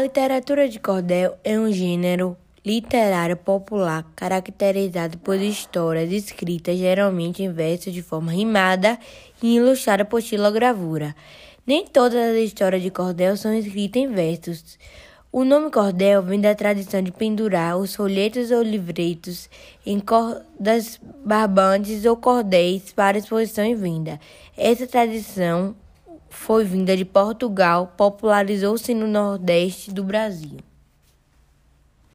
literatura de cordel é um gênero literário popular caracterizado por histórias escritas geralmente em versos de forma rimada e ilustrada por xilogravura. Nem todas as histórias de cordel são escritas em versos. O nome cordel vem da tradição de pendurar os folhetos ou livretos em cordas barbantes ou cordéis para exposição e venda. Essa tradição foi vinda de Portugal, popularizou-se no Nordeste do Brasil.